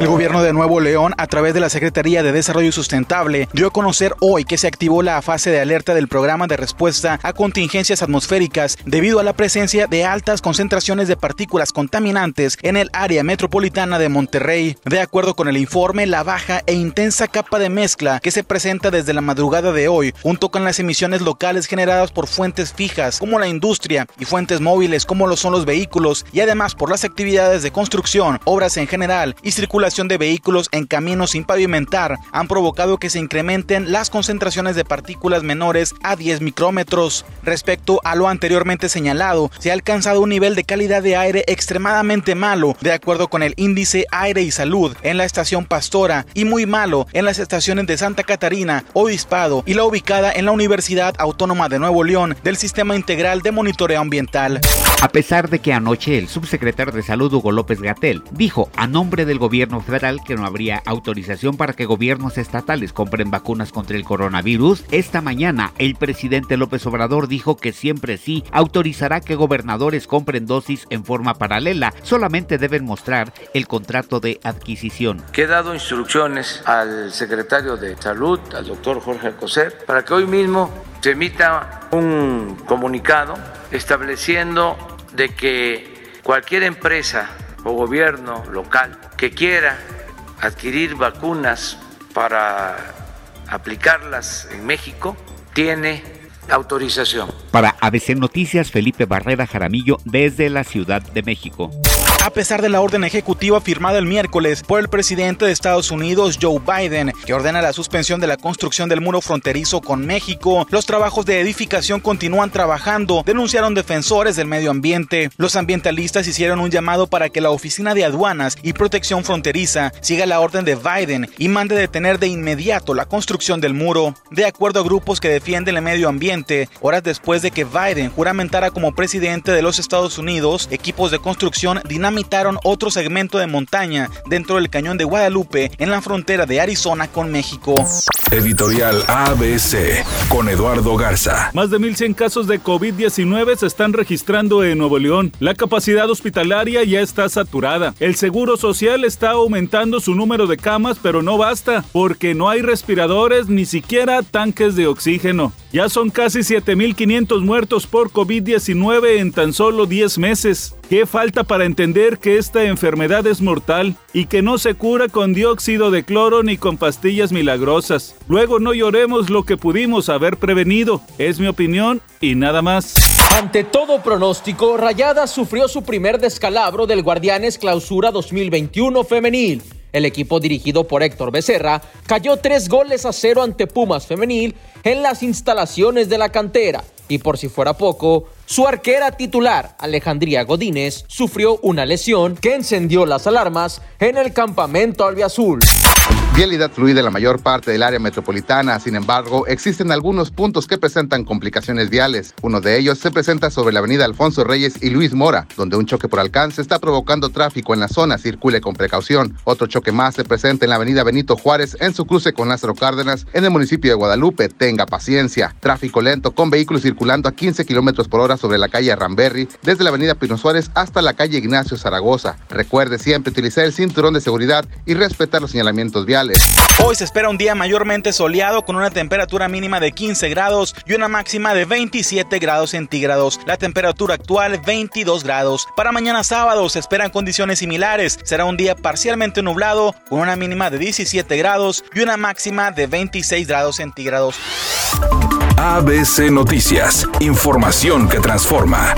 El gobierno de Nuevo León, a través de la Secretaría de Desarrollo Sustentable, dio a conocer hoy que se activó la fase de alerta del programa de respuesta a contingencias atmosféricas debido a la presencia de altas concentraciones de partículas contaminantes en el área metropolitana de Monterrey. De acuerdo con el informe, la baja e intensa capa de mezcla que se presenta desde la madrugada de hoy, junto con las emisiones locales generadas por fuentes fijas como la industria y fuentes móviles como lo son los vehículos, y además por las actividades de construcción, obras en general y circulación de vehículos en caminos sin pavimentar han provocado que se incrementen las concentraciones de partículas menores a 10 micrómetros. Respecto a lo anteriormente señalado, se ha alcanzado un nivel de calidad de aire extremadamente malo, de acuerdo con el índice Aire y Salud en la estación Pastora, y muy malo en las estaciones de Santa Catarina, Obispado y la ubicada en la Universidad Autónoma de Nuevo León del Sistema Integral de Monitoreo Ambiental. A pesar de que anoche el subsecretario de Salud Hugo López Gatel dijo a nombre del gobierno federal que no habría autorización para que gobiernos estatales compren vacunas contra el coronavirus, esta mañana el presidente López Obrador dijo que siempre sí autorizará que gobernadores compren dosis en forma paralela, solamente deben mostrar el contrato de adquisición. He dado instrucciones al secretario de Salud, al doctor Jorge Alcocer, para que hoy mismo se emita un comunicado estableciendo de que cualquier empresa o gobierno local que quiera adquirir vacunas para aplicarlas en México tiene autorización. Para ABC Noticias, Felipe Barrera Jaramillo desde la Ciudad de México. A pesar de la orden ejecutiva firmada el miércoles por el presidente de Estados Unidos, Joe Biden, que ordena la suspensión de la construcción del muro fronterizo con México, los trabajos de edificación continúan trabajando, denunciaron defensores del medio ambiente. Los ambientalistas hicieron un llamado para que la Oficina de Aduanas y Protección Fronteriza siga la orden de Biden y mande detener de inmediato la construcción del muro. De acuerdo a grupos que defienden el medio ambiente, horas después de que Biden juramentara como presidente de los Estados Unidos, equipos de construcción dinamitaron otro segmento de montaña dentro del cañón de Guadalupe en la frontera de Arizona con México. Editorial ABC con Eduardo Garza. Más de 1.100 casos de COVID-19 se están registrando en Nuevo León. La capacidad hospitalaria ya está saturada. El Seguro Social está aumentando su número de camas, pero no basta, porque no hay respiradores ni siquiera tanques de oxígeno. Ya son casi 7.500 muertos por COVID-19 en tan solo 10 meses. ¿Qué falta para entender que esta enfermedad es mortal y que no se cura con dióxido de cloro ni con pastillas milagrosas? Luego no lloremos lo que pudimos haber prevenido. Es mi opinión y nada más. Ante todo pronóstico, Rayadas sufrió su primer descalabro del Guardianes Clausura 2021 femenil. El equipo dirigido por Héctor Becerra cayó tres goles a cero ante Pumas Femenil en las instalaciones de la cantera. Y por si fuera poco, su arquera titular, Alejandría Godínez, sufrió una lesión que encendió las alarmas en el campamento albiazul. Vialidad fluida en la mayor parte del área metropolitana, sin embargo, existen algunos puntos que presentan complicaciones viales. Uno de ellos se presenta sobre la avenida Alfonso Reyes y Luis Mora, donde un choque por alcance está provocando tráfico en la zona, circule con precaución. Otro choque más se presenta en la avenida Benito Juárez en su cruce con Lázaro Cárdenas en el municipio de Guadalupe. Tenga paciencia. Tráfico lento con vehículos circulando a 15 kilómetros por hora sobre la calle Ramberry, desde la avenida Pino Suárez hasta la calle Ignacio Zaragoza. Recuerde siempre utilizar el cinturón de seguridad y respetar los señalamientos viales. Hoy se espera un día mayormente soleado con una temperatura mínima de 15 grados y una máxima de 27 grados centígrados. La temperatura actual 22 grados. Para mañana sábado se esperan condiciones similares. Será un día parcialmente nublado con una mínima de 17 grados y una máxima de 26 grados centígrados. ABC Noticias, información que transforma.